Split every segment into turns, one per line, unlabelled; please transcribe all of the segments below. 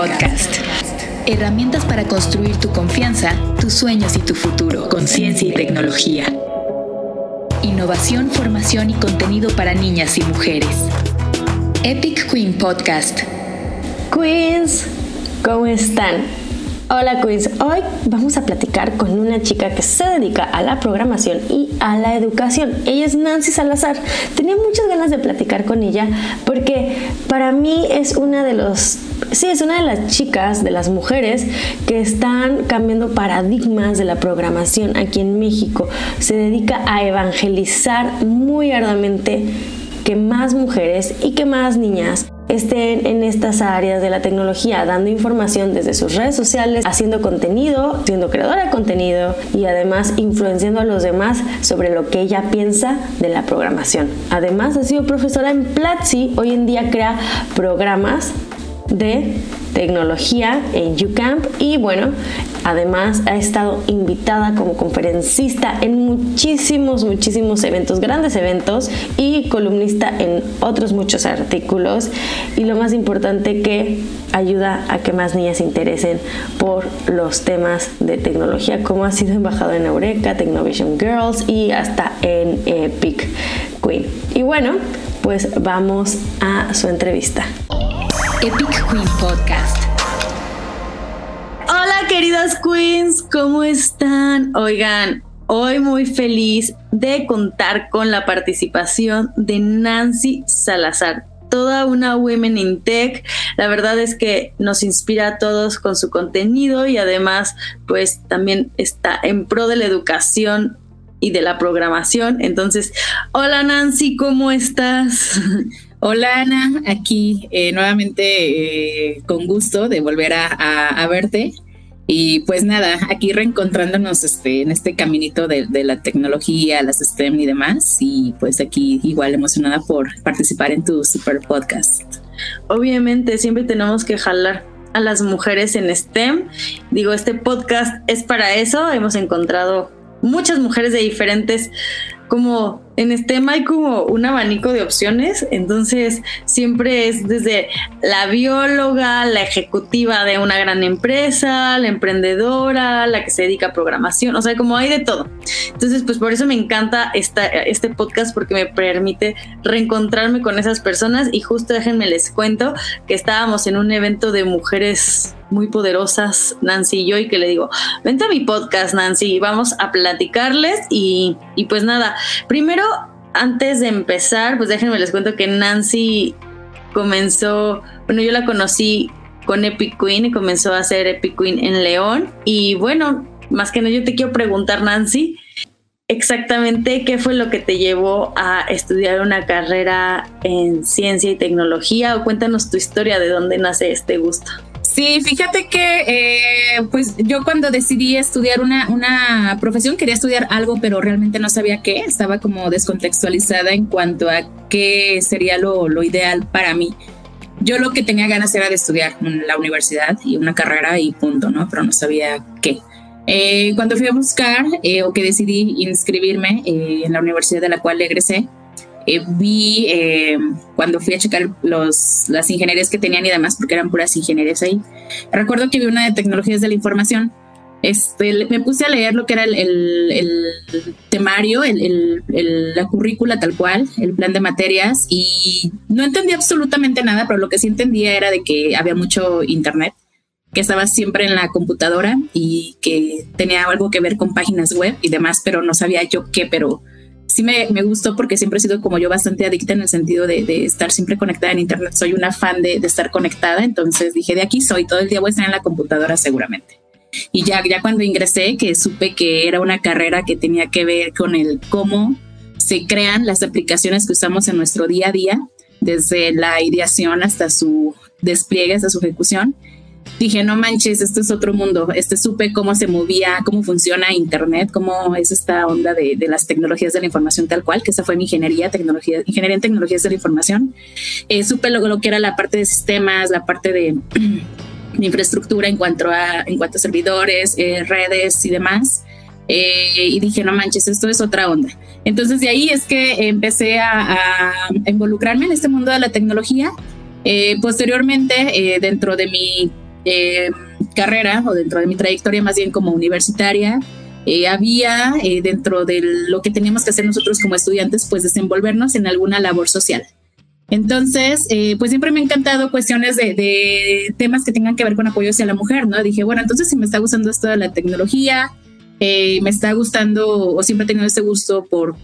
Podcast. Herramientas para construir tu confianza, tus sueños y tu futuro con ciencia y tecnología. Innovación, formación y contenido para niñas y mujeres. Epic Queen Podcast.
Queens, ¿cómo están? Hola Queens, hoy vamos a platicar con una chica que se dedica a la programación y a la educación. Ella es Nancy Salazar. Tenía muchas ganas de platicar con ella porque para mí es una de los sí, es una de las chicas, de las mujeres que están cambiando paradigmas de la programación aquí en México. Se dedica a evangelizar muy arduamente que más mujeres y que más niñas estén en estas áreas de la tecnología, dando información desde sus redes sociales, haciendo contenido, siendo creadora de contenido y además influenciando a los demás sobre lo que ella piensa de la programación. Además, ha sido profesora en Platzi, hoy en día crea programas de tecnología en UCamp y bueno, además ha estado invitada como conferencista en muchísimos, muchísimos eventos, grandes eventos y columnista en otros muchos artículos y lo más importante que ayuda a que más niñas se interesen por los temas de tecnología como ha sido embajadora en Eureka, Technovation Girls y hasta en Epic Queen. Y bueno, pues vamos a su entrevista.
Epic Queen Podcast.
Hola queridas queens, ¿cómo están? Oigan, hoy muy feliz de contar con la participación de Nancy Salazar, toda una Women in Tech. La verdad es que nos inspira a todos con su contenido y además pues también está en pro de la educación y de la programación. Entonces, hola Nancy, ¿cómo estás?
Hola Ana, aquí eh, nuevamente eh, con gusto de volver a, verte. Y pues nada, aquí reencontrándonos este, en este caminito de, la tecnología, las STEM y demás. Y pues aquí igual emocionada por participar en tu super podcast.
Obviamente, siempre tenemos que jalar a las mujeres en STEM. Digo, este podcast es para eso. Hemos encontrado muchas mujeres de diferentes como en STEM hay como un abanico de opciones, entonces siempre es desde la bióloga, la ejecutiva de una gran empresa, la emprendedora, la que se dedica a programación, o sea, como hay de todo. Entonces, pues por eso me encanta esta, este podcast porque me permite reencontrarme con esas personas y justo déjenme les cuento que estábamos en un evento de mujeres muy poderosas, Nancy y yo, y que le digo, vente a mi podcast, Nancy, vamos a platicarles y, y pues nada, primero antes de empezar, pues déjenme les cuento que Nancy comenzó, bueno, yo la conocí con Epic Queen y comenzó a hacer Epic Queen en León. Y bueno, más que nada yo te quiero preguntar, Nancy, exactamente qué fue lo que te llevó a estudiar una carrera en ciencia y tecnología o cuéntanos tu historia de dónde nace este gusto.
Sí, fíjate que eh, pues yo cuando decidí estudiar una, una profesión quería estudiar algo, pero realmente no sabía qué, estaba como descontextualizada en cuanto a qué sería lo, lo ideal para mí. Yo lo que tenía ganas era de estudiar en la universidad y una carrera y punto, ¿no? Pero no sabía qué. Eh, cuando fui a buscar eh, o que decidí inscribirme en la universidad de la cual egresé, eh, vi eh, cuando fui a checar los, las ingenierías que tenían y demás, porque eran puras ingenierías ahí. Recuerdo que vi una de tecnologías de la información. Este, me puse a leer lo que era el, el, temario, el, la currícula tal cual, el plan de materias, y no entendí absolutamente nada, pero lo que sí entendía era de que había mucho internet, que estaba siempre en la computadora y que tenía algo que ver con páginas web y demás, pero no sabía yo qué, pero sí me, me, gustó porque siempre he sido como yo bastante adicta en el sentido de, de estar siempre conectada en Internet. Soy una fan de, de, estar conectada, entonces dije, de aquí soy, todo el día voy a estar en la computadora seguramente. Y ya, ya cuando ingresé, que supe que era una carrera que tenía que ver con el cómo se crean las aplicaciones que usamos en nuestro día a día, desde la ideación hasta su despliegue, hasta su ejecución, dije, no manches, esto es otro mundo. Este supe cómo se movía, cómo funciona Internet, cómo es esta onda de, las tecnologías de la información tal cual, que esa fue mi ingeniería, tecnología, ingeniería en tecnologías de la información. Eh, supe lo, lo, que era la parte de sistemas, la parte de, infraestructura en cuanto a, en cuanto a servidores, eh, redes y demás. Eh, y dije, no manches, esto es otra onda. Entonces de ahí es que empecé a, a involucrarme en este mundo de la tecnología. posteriormente, dentro de mi eh, carrera o dentro de mi trayectoria más bien como universitaria, eh, había eh, dentro de lo que teníamos que hacer nosotros como estudiantes, pues desenvolvernos en alguna labor social. Entonces, pues siempre me ha encantado cuestiones de, temas que tengan que ver con apoyo hacia la mujer, ¿no? Dije, bueno, entonces si me está gustando esto de la tecnología, me está gustando o siempre he tenido ese gusto por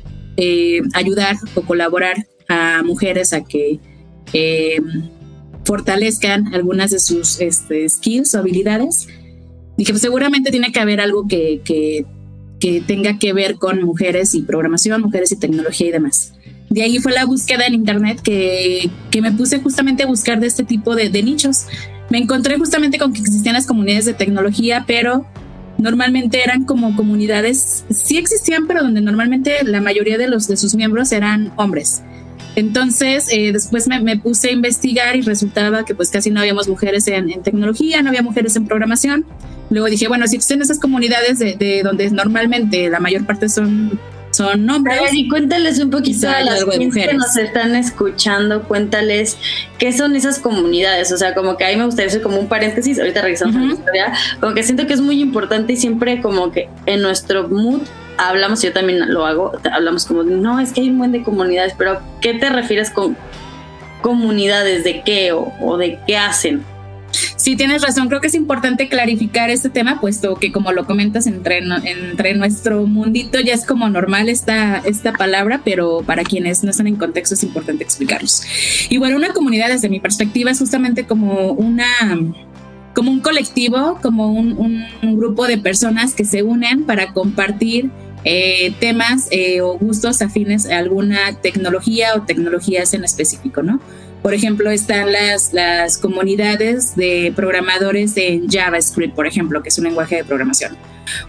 ayudar o colaborar a mujeres a que fortalezcan algunas de sus este, skills o habilidades. Dije, pues seguramente tiene que haber algo que, que, tenga que ver con mujeres y programación, mujeres y tecnología y demás. De ahí fue la búsqueda en internet que, que me puse justamente a buscar de este tipo de, de, nichos. Me encontré justamente con que existían las comunidades de tecnología, pero normalmente eran como comunidades, sí existían, pero donde normalmente la mayoría de, los, de sus miembros eran hombres. Entonces, eh, después me, puse a investigar y resultaba que pues casi no habíamos mujeres en, tecnología, no había mujeres en programación. Luego dije, bueno, si existen esas comunidades de, donde normalmente la mayor parte son son hombres.
y cuéntales un poquito a las que nos están escuchando, cuéntales qué son esas comunidades. O sea, como que ahí me gustaría hacer como un paréntesis, ahorita regresamos a la historia, como que siento que es muy importante y siempre como que en nuestro mood hablamos, yo también lo hago, hablamos como, no, es que hay un buen de comunidades, pero ¿qué te refieres con comunidades? ¿De qué o, de qué hacen?
Sí, tienes razón. Creo que es importante clarificar este tema, puesto que como lo comentas, entre, entre nuestro mundito ya es como normal esta, esta palabra, pero para quienes no están en contexto es importante explicarlos. Y bueno, una comunidad desde mi perspectiva es justamente como una como un colectivo, como un, un grupo de personas que se unen para compartir eh, temas eh, o gustos afines a alguna tecnología o tecnologías en específico, ¿no? Por ejemplo, están las, las comunidades de programadores en JavaScript, por ejemplo, que es un lenguaje de programación.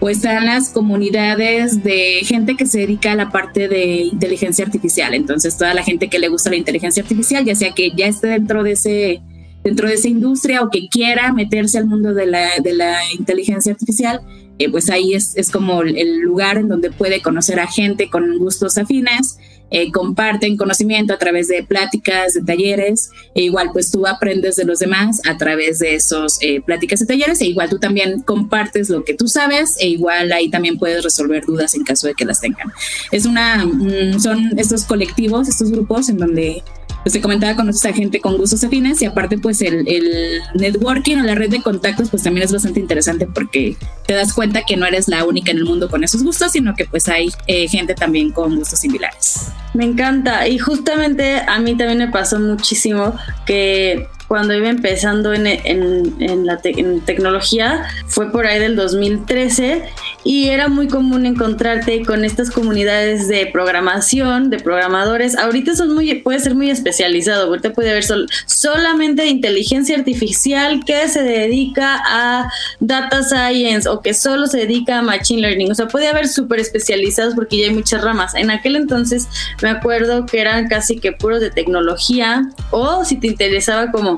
O están las comunidades de gente que se dedica a la parte de inteligencia artificial. Entonces, toda la gente que le gusta la inteligencia artificial, ya sea que ya esté dentro de ese dentro de esa industria o que quiera meterse al mundo de la, de la inteligencia artificial, eh, pues ahí es, es, como el lugar en donde puede conocer a gente con gustos afines, eh, comparten conocimiento a través de pláticas, de talleres, e igual pues tú aprendes de los demás a través de esos eh, pláticas y talleres, e igual tú también compartes lo que tú sabes, e igual ahí también puedes resolver dudas en caso de que las tengan. Es una, mm, son estos colectivos, estos grupos en donde pues se comentaba con esta gente con gustos afines y aparte pues el, el, networking o la red de contactos pues también es bastante interesante porque te das cuenta que no eres la única en el mundo con esos gustos, sino que pues hay eh, gente también con gustos similares.
Me encanta y justamente a mí también me pasó muchísimo que cuando iba empezando en, la tecnología, fue por ahí del 2013 y era muy común encontrarte con estas comunidades de programación, de programadores. Ahorita son muy, puede ser muy especializado, ahorita puede haber solamente inteligencia artificial que se dedica a data science o que solo se dedica a machine learning. O sea, puede haber súper especializados porque ya hay muchas ramas. En aquel entonces me acuerdo que eran casi que puros de tecnología o si te interesaba como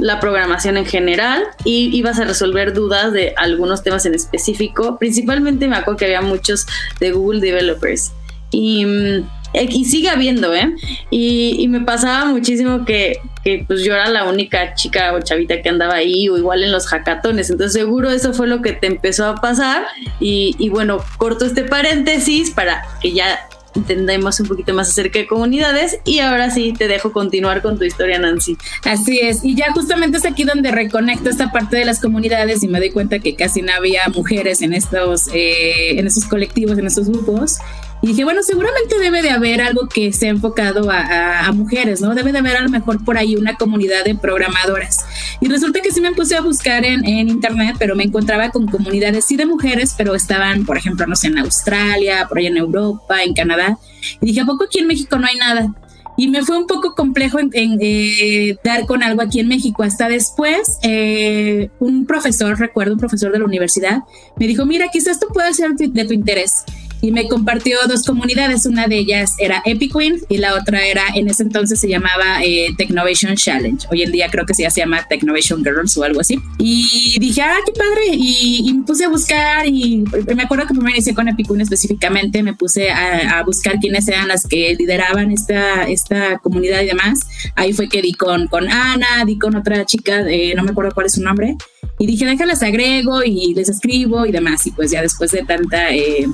la programación en general y ibas a resolver dudas de algunos temas en específico. Principalmente me acuerdo que había muchos de Google Developers. Y, mm, y sigue habiendo, ¿eh? Y, me pasaba muchísimo que, que, pues yo era la única chica o chavita que andaba ahí o igual en los hackatones. Entonces seguro eso fue lo que te empezó a pasar. Y, y bueno, corto este paréntesis para que ya entendemos un poquito más acerca de comunidades y ahora sí te dejo continuar con tu historia Nancy.
Así es, y ya justamente es aquí donde reconecto esta parte de las comunidades y me doy cuenta que casi no había mujeres en estos, eh, en estos colectivos, en estos grupos y dije, bueno, seguramente debe de haber algo que sea enfocado a, mujeres, ¿no? Debe de haber a lo mejor por ahí una comunidad de programadoras. Y resulta que sí me puse a buscar en, internet, pero me encontraba con comunidades sí de mujeres, pero estaban, por ejemplo, no sé, en Australia, por ahí en Europa, en Canadá. Y dije, ¿a poco aquí en México no hay nada? Y me fue un poco complejo en, eh, dar con algo aquí en México. Hasta después, eh, un profesor, recuerdo, un profesor de la universidad, me dijo, mira, quizás esto pueda ser de tu interés y me compartió dos comunidades. Una de ellas era Epic Queen y la otra era, en ese entonces se llamaba eh, Technovation Challenge. Hoy en día creo que ya se llama Technovation Girls o algo así. Y dije, ah, qué padre. Y, me puse a buscar y me acuerdo que primero inicié con Epic Queen específicamente. Me puse a, buscar quiénes eran las que lideraban esta, esta comunidad y demás. Ahí fue que di con, con Ana, di con otra chica, no me acuerdo cuál es su nombre. Y dije, déjalas agrego y les escribo y demás. Y pues ya después de tanta... Eh,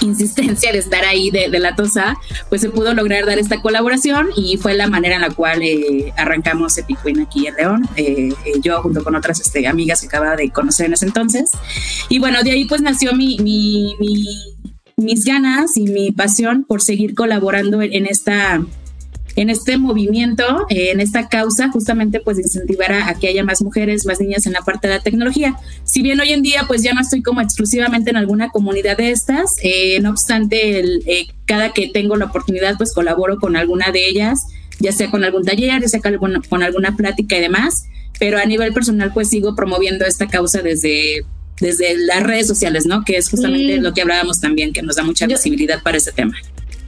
insistencia de estar ahí de, la Tosa, pues se pudo lograr dar esta colaboración y fue la manera en la cual eh, arrancamos Epicuin aquí en León, eh, eh, yo junto con otras este, amigas que acababa de conocer en ese entonces. Y bueno, de ahí pues nació mi, mis ganas y mi pasión por seguir colaborando en esta en este movimiento, eh, en esta causa, justamente pues incentivar a, que haya más mujeres, más niñas en la parte de la tecnología. Si bien hoy en día pues ya no estoy como exclusivamente en alguna comunidad de estas, eh, no obstante, eh, cada que tengo la oportunidad pues colaboro con alguna de ellas, ya sea con algún taller, ya sea con con alguna plática y demás, pero a nivel personal pues sigo promoviendo esta causa desde desde las redes sociales, ¿no? Que es justamente lo que hablábamos también, que nos da mucha visibilidad para ese tema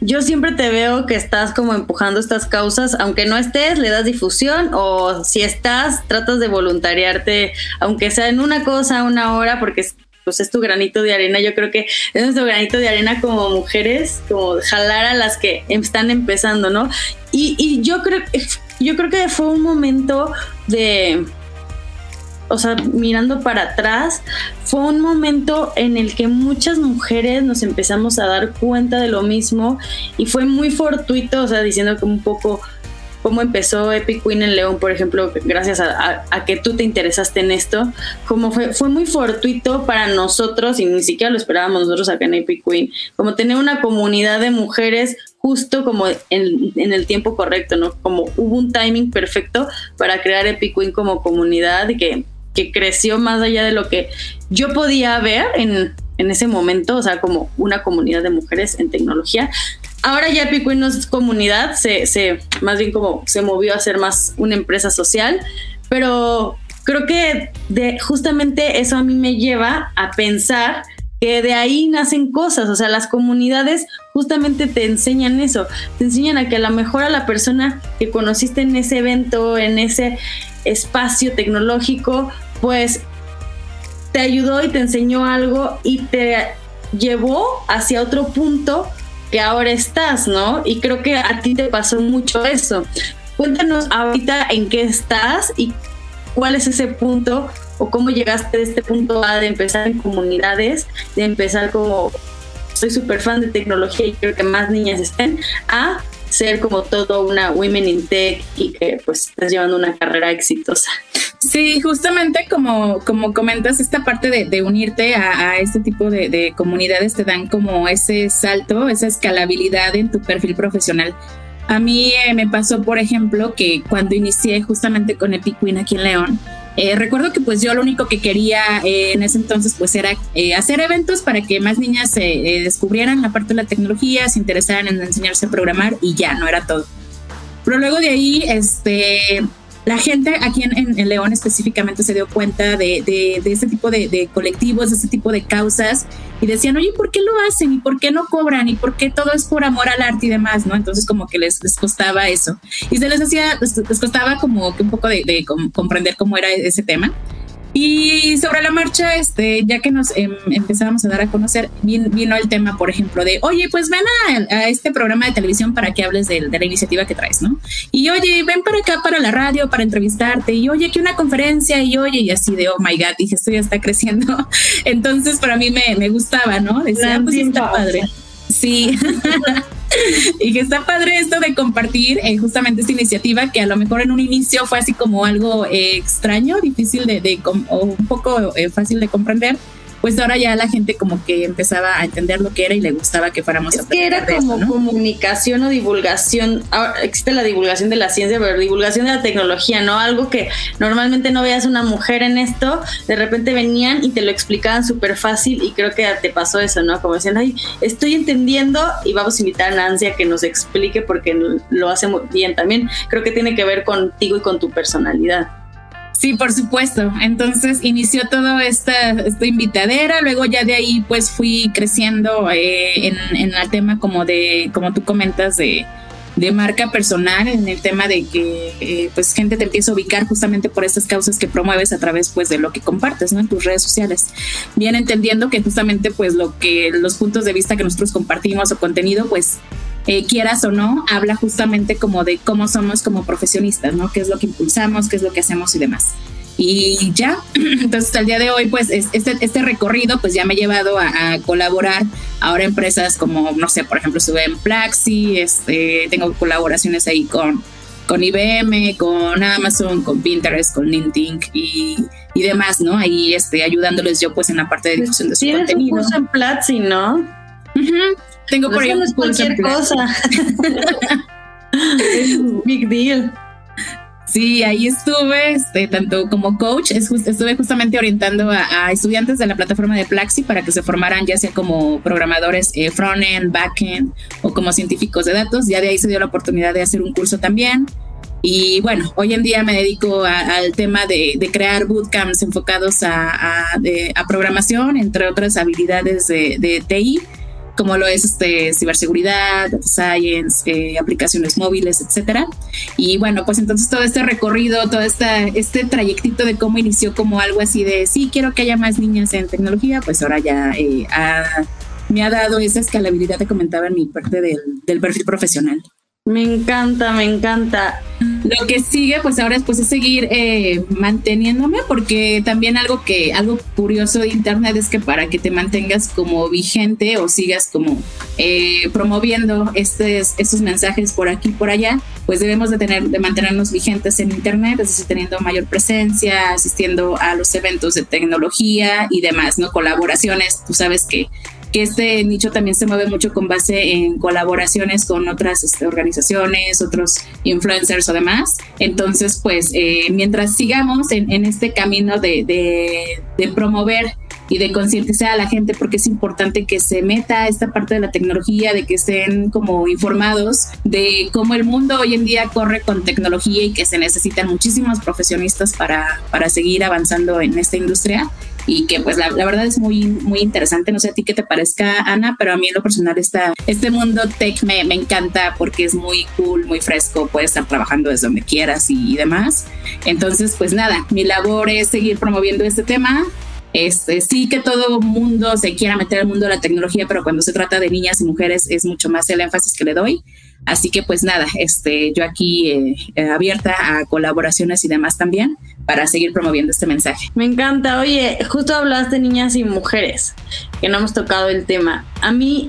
yo siempre te veo que estás como empujando estas causas, aunque no estés, le das difusión o si estás, tratas de voluntariarte, aunque sea en una cosa, una hora, porque es, pues es tu granito de arena. Yo creo que es nuestro granito de arena como mujeres, como jalar a las que están empezando, ¿no? Y, y yo creo, yo creo que fue un momento de o sea, mirando para atrás, fue un momento en el que muchas mujeres nos empezamos a dar cuenta de lo mismo y fue muy fortuito, o sea, diciendo que un poco cómo empezó Epic Queen en León, por ejemplo, gracias a, que tú te interesaste en esto, como fue, fue muy fortuito para nosotros y ni siquiera lo esperábamos nosotros acá en Epic Queen, como tener una comunidad de mujeres justo como en, en, el tiempo correcto, ¿no? Como hubo un timing perfecto para crear Epic Queen como comunidad y que que creció más allá de lo que yo podía ver en, en ese momento, o sea, como una comunidad de mujeres en tecnología. Ahora ya Epic no es comunidad, se, se, más bien como se movió a ser más una empresa social, pero creo que de, justamente eso a mí me lleva a pensar que de ahí nacen cosas, o sea, las comunidades justamente te enseñan eso, te enseñan a que a lo mejor a la persona que conociste en ese evento, en ese espacio tecnológico, pues te ayudó y te enseñó algo y te llevó hacia otro punto que ahora estás, ¿no? Y creo que a ti te pasó mucho eso. Cuéntanos ahorita en qué estás y cuál es ese punto o cómo llegaste de este punto A de empezar en comunidades, de empezar como soy súper fan de tecnología y quiero que más niñas estén, a ser como todo una women in tech y que pues estás llevando una carrera exitosa.
Sí, justamente como, como comentas, esta parte de, unirte a, este tipo de, comunidades te dan como ese salto, esa escalabilidad en tu perfil profesional. A mí eh, me pasó, por ejemplo, que cuando inicié justamente con Epic Queen aquí en León, eh, recuerdo que pues yo lo único que quería eh, en ese entonces pues era eh, hacer eventos para que más niñas descubrieran la parte de la tecnología, se interesaran en enseñarse a programar y ya, no era todo. Pero luego de ahí, este, la gente aquí en, León específicamente se dio cuenta de, de, este tipo de, colectivos, de este tipo de causas y decían, oye, ¿por qué lo hacen? ¿Y por qué no cobran? ¿Y por qué todo es por amor al arte y demás? ¿no? Entonces como que les, les costaba eso. Y se les hacía, les, costaba como que un poco de, comprender cómo era ese tema. Y sobre la marcha, este, ya que nos em, empezábamos a dar a conocer, vino, el tema, por ejemplo, de, oye, pues ven a, este programa de televisión para que hables de, la iniciativa que traes, ¿no? Y oye, ven para acá para la radio para entrevistarte, y oye, que una conferencia, y oye, y así de, oh my God, dije, esto ya está creciendo. Entonces, para mí me, me gustaba, ¿no? Decía, ah, pues está padre. Sí. y que está padre esto de compartir eh, justamente esta iniciativa que a lo mejor en un inicio fue así como algo eh, extraño, difícil de, o un poco eh, fácil de comprender, pues ahora ya la gente como que empezaba a entender lo que era y le gustaba que fuéramos
es que era como comunicación o divulgación. Ahora existe la divulgación de la ciencia pero divulgación de la tecnología no algo que normalmente no veas una mujer en esto de repente venían y te lo explicaban súper fácil y creo que te pasó eso no como decían ay estoy entendiendo y vamos a invitar a Nancy a que nos explique porque lo hace muy bien. También creo que tiene que ver contigo y con tu personalidad
Sí, por supuesto. Entonces inició todo esta, esta invitadera, luego ya de ahí pues fui creciendo eh, en, en el tema como de, como tú comentas, de, de marca personal, en el tema de que eh, pues gente te empieza a ubicar justamente por estas causas que promueves a través pues de lo que compartes, ¿no? En tus redes sociales. Bien entendiendo que justamente pues lo que los puntos de vista que nosotros compartimos o contenido pues eh, quieras o no, habla justamente como de cómo somos como profesionistas, ¿no? ¿Qué es lo que impulsamos, qué es lo que hacemos y demás. Y ya, entonces al día de hoy, pues este, este recorrido pues ya me ha llevado a, colaborar ahora empresas como, no sé, por ejemplo, estuve en Plaxi, este, tengo colaboraciones ahí con, con IBM, con Amazon, con Pinterest, con LinkedIn y, y demás, ¿no? Ahí este, ayudándoles yo pues en la parte de difusión de su
Tienes
contenido.
un curso en Platzi, ¿no?
Tengo por ahí
no es cualquier cosa. es un big deal.
Sí, ahí estuve, este, tanto como coach, estuve justamente orientando a, estudiantes de la plataforma de Plaxi para que se formaran ya sea como programadores eh, front-end, back-end o como científicos de datos. Ya de ahí se dio la oportunidad de hacer un curso también. Y bueno, hoy en día me dedico al tema de, crear bootcamps enfocados a, a, programación, entre otras habilidades de, de TI como lo es este, ciberseguridad, data science, eh, aplicaciones móviles, etcétera. Y bueno, pues entonces todo este recorrido, todo esta, este trayectito de cómo inició como algo así de, sí, quiero que haya más niñas en tecnología, pues ahora ya eh, me ha dado esa escalabilidad que comentaba en mi parte del, del perfil profesional.
Me encanta, me encanta.
Lo que sigue, pues ahora pues, es seguir eh, manteniéndome, porque también algo que, algo curioso de internet es que para que te mantengas como vigente o sigas como eh, promoviendo estos, estos mensajes por aquí y por allá, pues debemos de tener, de mantenernos vigentes en internet, es decir, teniendo mayor presencia, asistiendo a los eventos de tecnología y demás, ¿no? Colaboraciones, tú sabes que que este nicho también se mueve mucho con base en colaboraciones con otras este, organizaciones, otros influencers o demás. Entonces, pues, eh, mientras sigamos en, este camino de, de, promover y de concientizar a la gente porque es importante que se meta esta parte de la tecnología, de que estén como informados de cómo el mundo hoy en día corre con tecnología y que se necesitan muchísimos profesionistas para, para seguir avanzando en esta industria y que pues la, verdad es muy, muy interesante. No sé a ti qué te parezca, Ana, pero a mí en lo personal está, este mundo tech me, me encanta porque es muy cool, muy fresco, puedes estar trabajando desde donde quieras y, demás. Entonces, pues nada, mi labor es seguir promoviendo este tema. Este, sí que todo mundo se quiera meter al mundo de la tecnología, pero cuando se trata de niñas y mujeres es mucho más el énfasis que le doy. Así que pues nada, este, yo aquí eh, eh, abierta a colaboraciones y demás también para seguir promoviendo este mensaje.
Me encanta. Oye, justo hablaste de niñas y mujeres, que no hemos tocado el tema. A mí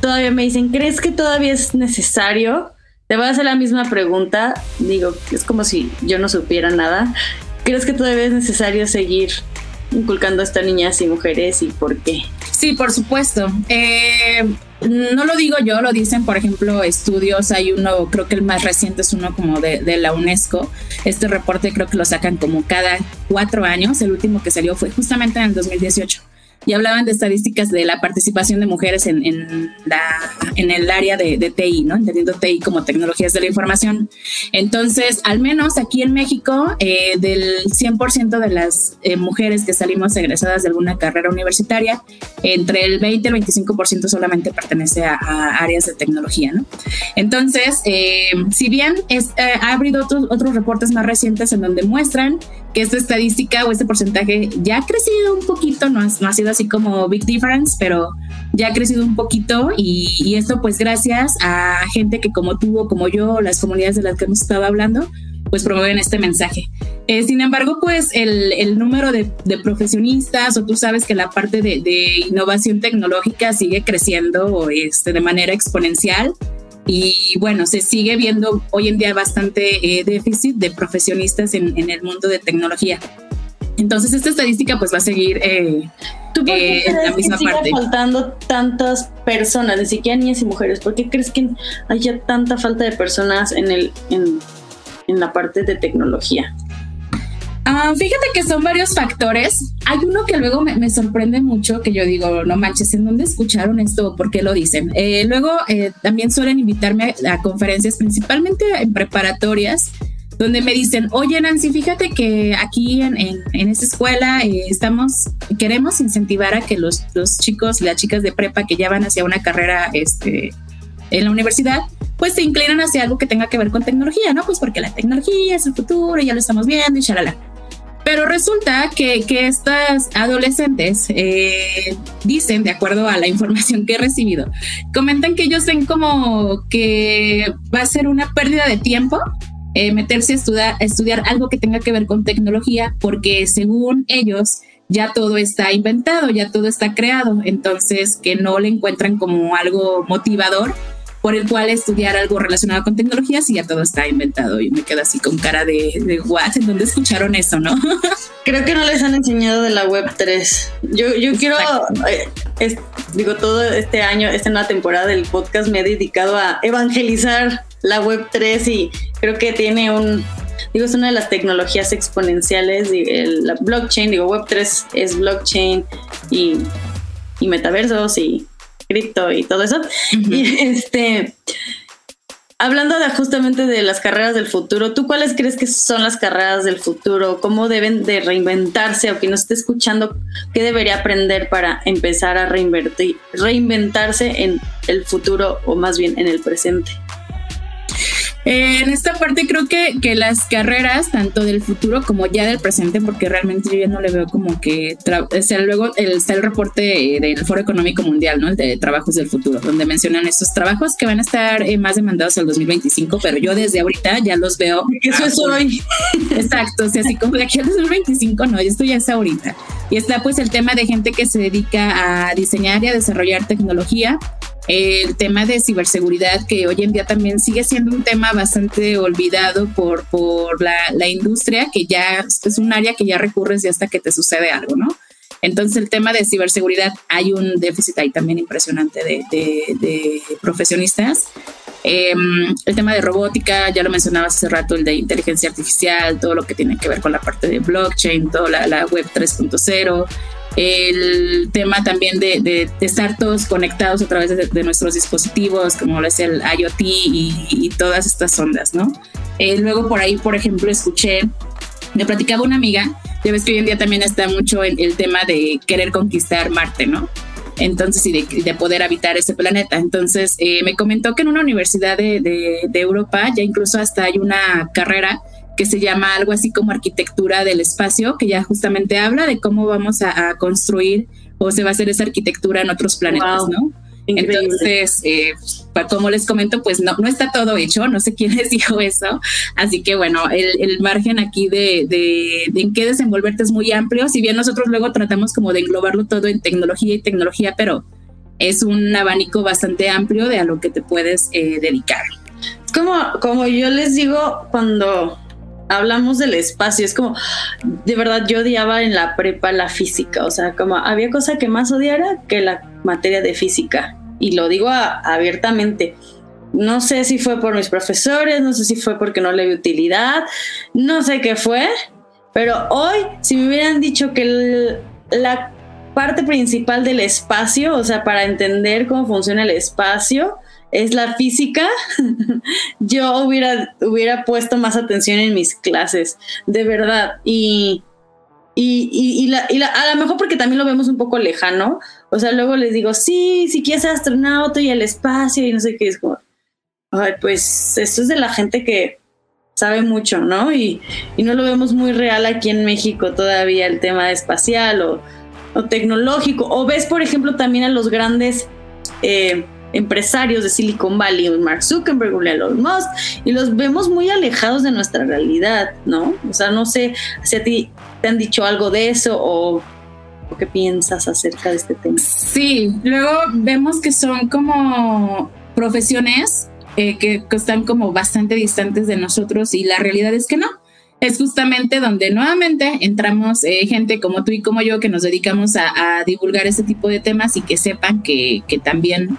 todavía me dicen, ¿crees que todavía es necesario? Te voy a hacer la misma pregunta. Digo, es como si yo no supiera nada. ¿Crees que todavía es necesario seguir inculcando a niñas y mujeres y por qué?
Sí, por supuesto. Eh, no lo digo yo, lo dicen, por ejemplo, estudios. Hay uno, creo que el más reciente es uno como de, de, la UNESCO. Este reporte creo que lo sacan como cada cuatro años. El último que salió fue justamente en el 2018 y hablaban de estadísticas de la participación de mujeres en, en, la, en el área de, TI, ¿no? Entendiendo TI como tecnologías de la información. Entonces, al menos aquí en México, eh, del 100% de las eh, mujeres que salimos egresadas de alguna carrera universitaria, entre el 20 y el 25% solamente pertenece a, áreas de tecnología, ¿no? Entonces, eh, si bien es, ha habido otros, otros reportes más recientes en donde muestran esta estadística o este porcentaje ya ha crecido un poquito, no no ha sido así como big difference, pero ya ha crecido un poquito y, esto pues gracias a gente que como tú o como yo, las comunidades de las que hemos estado hablando, pues promueven este mensaje. Eh, sin embargo, pues el, el número de, de, profesionistas o tú sabes que la parte de, de innovación tecnológica sigue creciendo este, de manera exponencial y bueno, se sigue viendo hoy en día bastante eh, déficit de profesionistas en, en, el mundo de tecnología. Entonces esta estadística pues va a seguir eh,
¿Tú por qué eh, en la misma que parte. faltando tantas personas, ni siquiera niñas y mujeres? ¿Por qué crees que haya tanta falta de personas en, el, en, en la parte de tecnología?
Ah, fíjate que son varios factores. Hay uno que luego me, sorprende mucho, que yo digo, no manches, ¿en dónde escucharon esto? ¿Por qué lo dicen? Eh, luego eh, también suelen invitarme a, conferencias, principalmente en preparatorias, donde me dicen, oye Nancy, fíjate que aquí en, en, esta escuela eh, estamos, queremos incentivar a que los, los chicos, las chicas de prepa que ya van hacia una carrera este, en la universidad, pues se inclinan hacia algo que tenga que ver con tecnología, ¿no? Pues porque la tecnología es el futuro, ya lo estamos viendo y shalala. Pero resulta que, que estas adolescentes eh, dicen, de acuerdo a la información que he recibido, comentan que ellos ven como que va a ser una pérdida de tiempo eh, meterse a estudiar, estudiar algo que tenga que ver con tecnología, porque según ellos ya todo está inventado, ya todo está creado, entonces que no le encuentran como algo motivador por el cual estudiar algo relacionado con tecnologías y ya todo está inventado. Y me quedo así con cara de, de what, ¿en dónde escucharon eso, no?
Creo que no les han enseñado de la web 3. Yo, yo quiero, eh, digo, todo este año, esta nueva temporada del podcast me he dedicado a evangelizar la web 3 y creo que tiene un, digo, es una de las tecnologías exponenciales, la blockchain, digo, web 3 es blockchain y, y metaversos y cripto y todo eso. Y este, hablando de justamente de las carreras del futuro, ¿tú cuáles crees que son las carreras del futuro? ¿Cómo deben de reinventarse? O que nos esté escuchando, ¿qué debería aprender para empezar a reinventarse en el futuro o más bien en el presente?
En esta parte creo que, que las carreras, tanto del futuro como ya del presente, porque realmente yo ya no le veo como que, o sea, luego está el reporte del Foro Económico Mundial, ¿no? El de trabajos del futuro, donde mencionan estos trabajos que van a estar eh, más demandados al 2025, pero yo desde ahorita ya los veo.
Eso es hoy.
Exacto, o sea, así como de aquí al 2025, no, esto ya es ahorita. Y está pues el tema de gente que se dedica a diseñar y a desarrollar tecnología el tema de ciberseguridad, que hoy en día también sigue siendo un tema bastante olvidado por, por la, la, industria, que ya es un área que ya recurres y hasta que te sucede algo, ¿no? Entonces el tema de ciberseguridad, hay un déficit ahí también impresionante de, de, profesionistas. Em, el tema de robótica, ya lo mencionabas hace rato, el de inteligencia artificial, todo lo que tiene que ver con la parte de blockchain, toda la web 3.0 el tema también de, estar todos conectados a través de, nuestros dispositivos, como lo es el IoT y, todas estas ondas, ¿no? Eh, luego por ahí, por ejemplo, escuché, me platicaba una amiga, ya ves que hoy en día también está mucho el, el tema de querer conquistar Marte, ¿no? Entonces, y de, poder habitar ese planeta. Entonces, eh, me comentó que en una universidad de, de Europa ya incluso hasta hay una carrera que se llama algo así como arquitectura del espacio, que ya justamente habla de cómo vamos a, construir o se va a hacer esa arquitectura en otros planetas, ¿no? Entonces, eh, como les comento, pues no, no está todo hecho, no sé quién les dijo eso, así que bueno, el, margen aquí de, de, en qué desenvolverte es muy amplio, si bien nosotros luego tratamos como de englobarlo todo en tecnología y tecnología, pero es un abanico bastante amplio de a lo que te puedes eh, dedicar.
Como, como yo les digo cuando hablamos del espacio, es como, de verdad yo odiaba en la prepa la física, o sea, como había cosa que más odiara que la materia de física, y lo digo abiertamente. No sé si fue por mis profesores, no sé si fue porque no le vi utilidad, no sé qué fue, pero hoy si me hubieran dicho que la parte principal del espacio, o sea, para entender cómo funciona el espacio, es la física, yo hubiera, hubiera puesto más atención en mis clases, de verdad. Y, y, a lo mejor porque también lo vemos un poco lejano. O sea, luego les digo, sí, si quieres ser astronauta y el espacio y no sé qué, es como, ay, pues esto es de la gente que sabe mucho, ¿no? Y, no lo vemos muy real aquí en México todavía el tema espacial o, o tecnológico. O ves, por ejemplo, también a los grandes... Eh, empresarios de Silicon Valley, Mark Zuckerberg, Elon Musk, y los vemos muy alejados de nuestra realidad, ¿no? O sea, no sé si a ti te han dicho algo de eso o, qué piensas acerca de este tema.
Sí, luego vemos que son como profesiones eh, que están como bastante distantes de nosotros y la realidad es que no es justamente donde nuevamente entramos eh, gente como tú y como yo que nos dedicamos a, divulgar este tipo de temas y que sepan que, también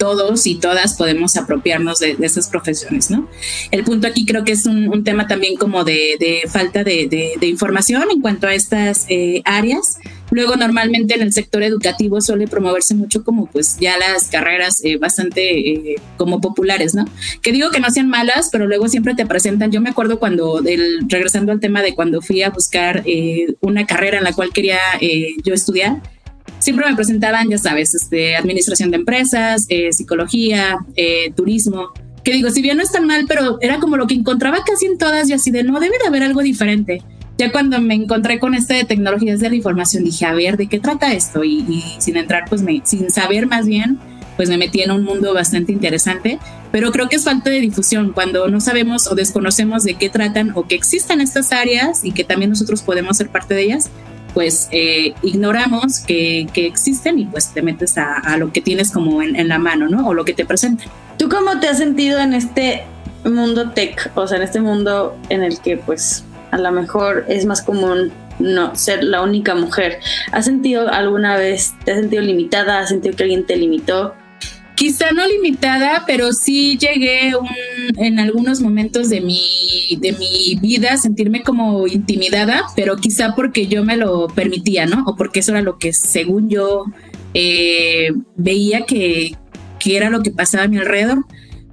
todos y todas podemos apropiarnos de, esas profesiones, ¿no? El punto aquí creo que es un, tema también como de, falta de, información en cuanto a estas eh, áreas Luego normalmente en el sector educativo suele promoverse mucho como pues ya las carreras eh, bastante eh, como populares, ¿no? Que digo que no sean malas, pero luego siempre te presentan. Yo me acuerdo cuando, regresando al tema de cuando fui a buscar eh, una carrera en la cual quería yo estudiar, siempre me presentaban, ya sabes, este, administración de empresas, psicología, turismo que digo, si bien no es tan mal, pero era como lo que encontraba casi en todas y así de no, debe de haber algo diferente ya cuando me encontré con este de tecnologías de la información, dije, a ver, ¿de qué trata esto? Y, sin entrar, pues me, sin saber más bien, pues me metí en un mundo bastante interesante, pero creo que es falta de difusión cuando no sabemos o desconocemos de qué tratan o que existen estas áreas y que también nosotros podemos ser parte de ellas, pues eh, ignoramos que, que, existen y pues te metes a, a lo que tienes como en, en, la mano, ¿no? O lo que te presentan.
¿Tú cómo te has sentido en este mundo tech? O sea, en este mundo en el que pues a lo mejor es más común no ser la única mujer. ¿Has sentido alguna vez, te has sentido limitada? ¿Has sentido que alguien te limitó?
Quizá no limitada, pero sí llegué en algunos momentos de mi, de mi vida a sentirme como intimidada, pero quizá porque yo me lo permitía, ¿no? O porque eso era lo que según yo eh, veía que, que era lo que pasaba a mi alrededor.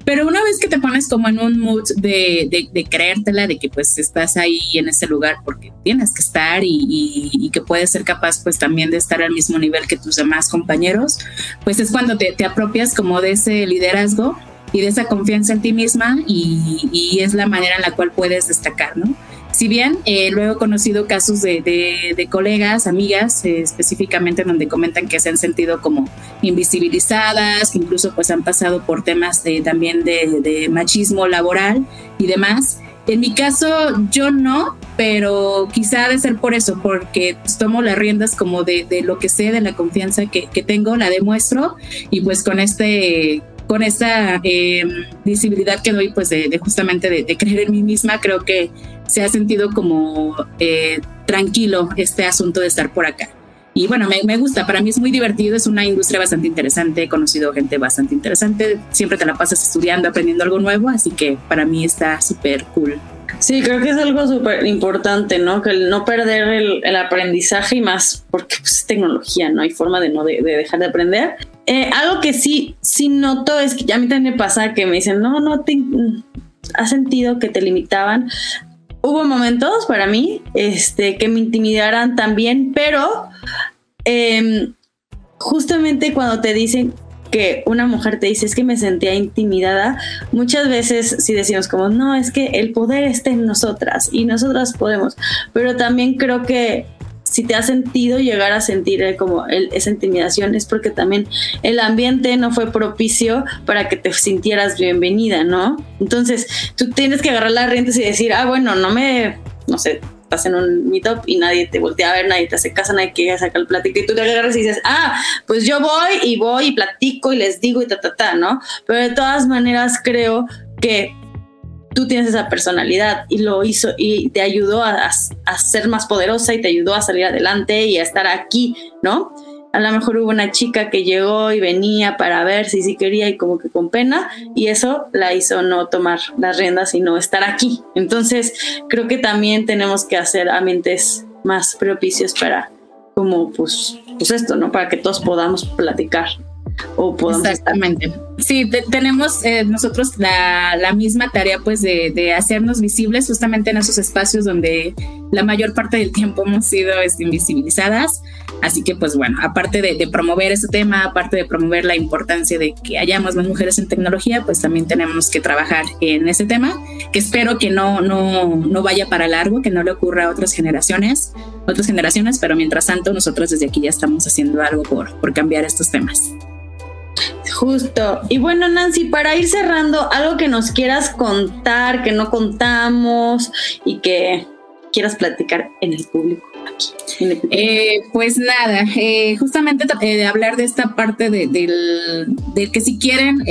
Pero una vez que te pones como en un mood de, de, creértela, de que pues estás ahí en ese lugar porque tienes que estar y, que puedes ser capaz pues también de estar al mismo nivel que tus demás compañeros, pues es cuando te, te apropias como de ese liderazgo y de esa confianza en ti misma y, y es la manera en la cual puedes destacar, ¿no? Si bien eh, luego he conocido casos de, colegas, amigas, eh, específicamente donde comentan que se han sentido como invisibilizadas, que incluso pues han pasado por temas de, también de, machismo laboral y demás. En mi caso, yo no, pero quizá de ser por eso, porque tomo las riendas como de, lo que sé, de la confianza que, que tengo, la demuestro y pues con este con esa eh, visibilidad que doy, pues de, justamente de, creer en mí misma, creo que se ha sentido como eh, tranquilo este asunto de estar por acá. Y bueno, me, gusta, para mí es muy divertido, es una industria bastante interesante, he conocido gente bastante interesante, siempre te la pasas estudiando, aprendiendo algo nuevo, así que para mí está súper cool.
Sí, creo que es algo súper importante, ¿no? Que el no perder el, aprendizaje y más, porque pues, es tecnología, no hay forma de no de dejar de aprender. Eh, algo que sí, sí noto es que ya a mí también me pasa que me dicen, no, no te has sentido que te limitaban. Hubo momentos para mí este, que me intimidaran también, pero eh, justamente cuando te dicen que una mujer te dice es que me sentía intimidada, muchas veces sí decimos como, no, es que el poder está en nosotras y nosotras podemos, pero también creo que si te has sentido llegar a sentir eh, como esa intimidación es porque también el ambiente no fue propicio para que te sintieras bienvenida, ¿no? Entonces tú tienes que agarrar las riendas y decir, ah, bueno, no me, no sé, estás en un meetup y nadie te voltea a ver, nadie te hace caso, nadie quiere sacar el plático y tú te agarras y dices, ah, pues yo voy y voy y platico y les digo y ta, ¿no? Pero de todas maneras creo que tú tienes esa personalidad y lo hizo y te ayudó a, ser más poderosa y te ayudó a salir adelante y a estar aquí, ¿no? A lo mejor hubo una chica que llegó y venía para ver si sí quería y como que con pena y eso la hizo no tomar las riendas y no estar aquí. Entonces creo que también tenemos que hacer ambientes más propicios para como pues, pues esto, ¿no? Para que todos podamos platicar o
Exactamente. Sí, tenemos eh, nosotros la, la, misma tarea pues de, de, hacernos visibles justamente en esos espacios donde la mayor parte del tiempo hemos sido este, invisibilizadas. Así que pues bueno, aparte de, de, promover este tema, aparte de promover la importancia de que hayamos más mujeres en tecnología, pues también tenemos que trabajar en ese tema, que espero que no, no, no vaya para largo, que no le ocurra a otras generaciones, otras generaciones, pero mientras tanto nosotros desde aquí ya estamos haciendo algo por, por cambiar estos temas.
Justo. Y bueno, Nancy, para ir cerrando, algo que nos quieras contar, que no contamos y que quieras platicar en el público.
Eh, pues nada, eh, justamente eh, hablar de esta parte de, del, que si quieren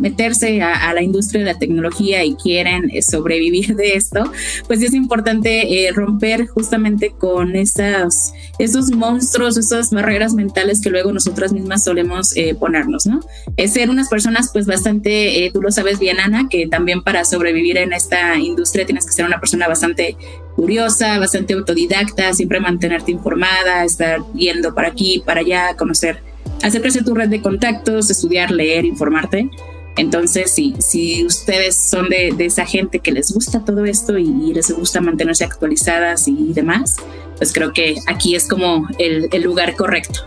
meterse a, la industria de la tecnología y quieren sobrevivir de esto, pues es importante romper justamente con esas, esos monstruos, esas barreras mentales que luego nosotras mismas solemos ponernos, ¿no? Es ser unas personas pues bastante, tú lo sabes bien Ana, que también para sobrevivir en esta industria tienes que ser una persona bastante curiosa, bastante autodidacta, siempre mantenerte informada, estar yendo para aquí, para allá, conocer, hacer crecer tu red de contactos, estudiar, leer, informarte. Entonces, si, si ustedes son de, esa gente que les gusta todo esto y, les gusta mantenerse actualizadas y demás, pues creo que aquí es como el, el lugar correcto.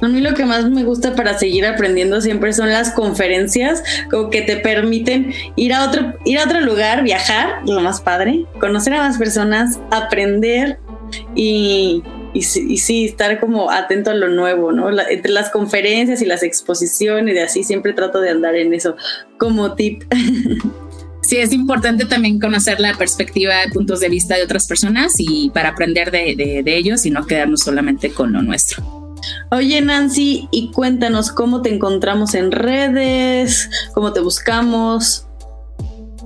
A mí lo que más me gusta para seguir aprendiendo siempre son las conferencias, como que te permiten ir a otro, ir a otro lugar, viajar, lo más padre, conocer a más personas, aprender y, y, sí, estar como atento a lo nuevo, ¿no? entre las conferencias y las exposiciones y así siempre trato de andar en eso como tip.
Sí, es importante también conocer la perspectiva, puntos de vista de otras personas y para aprender de ellos y no quedarnos solamente con lo nuestro.
Oye Nancy, y cuéntanos cómo te encontramos en redes, cómo te buscamos.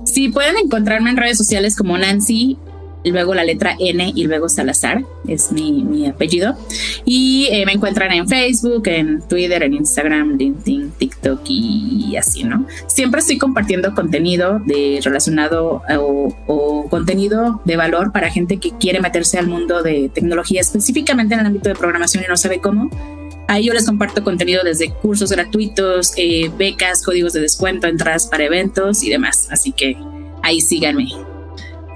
Sí, pueden encontrarme en redes sociales como Nancy y luego la letra N y luego Salazar, es mi, apellido. Y eh, me encuentran en Facebook, en Twitter, en Instagram, LinkedIn, TikTok y, así, ¿no? Siempre estoy compartiendo contenido de relacionado o, o, contenido de valor para gente que quiere meterse al mundo de tecnología, específicamente en el ámbito de programación y no sabe cómo. Ahí yo les comparto contenido desde cursos gratuitos, eh, becas, códigos de descuento, entradas para eventos y demás. Así que ahí síganme.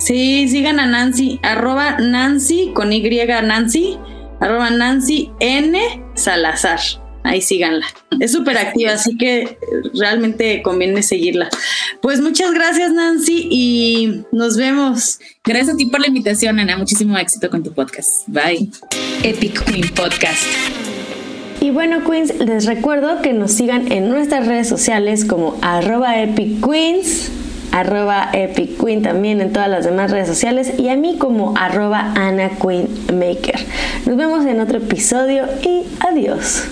Sí, sigan a Nancy, arroba Nancy con Y Nancy, arroba Nancy N Salazar. Ahí síganla. Es súper activa, así que realmente conviene seguirla. Pues muchas gracias, Nancy, y nos vemos.
Gracias a ti por la invitación, Ana. Muchísimo éxito con tu podcast. Bye.
Epic Queen Podcast.
Y bueno, Queens, les recuerdo que nos sigan en nuestras redes sociales como arroba Epic Queens arroba Epic Queen también en todas las demás redes sociales y a mí como arroba Ana Queen Maker. Nos vemos en otro episodio y adiós.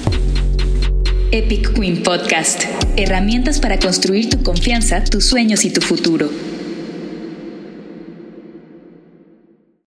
Epic Queen Podcast. Herramientas para construir tu confianza, tus sueños y tu futuro.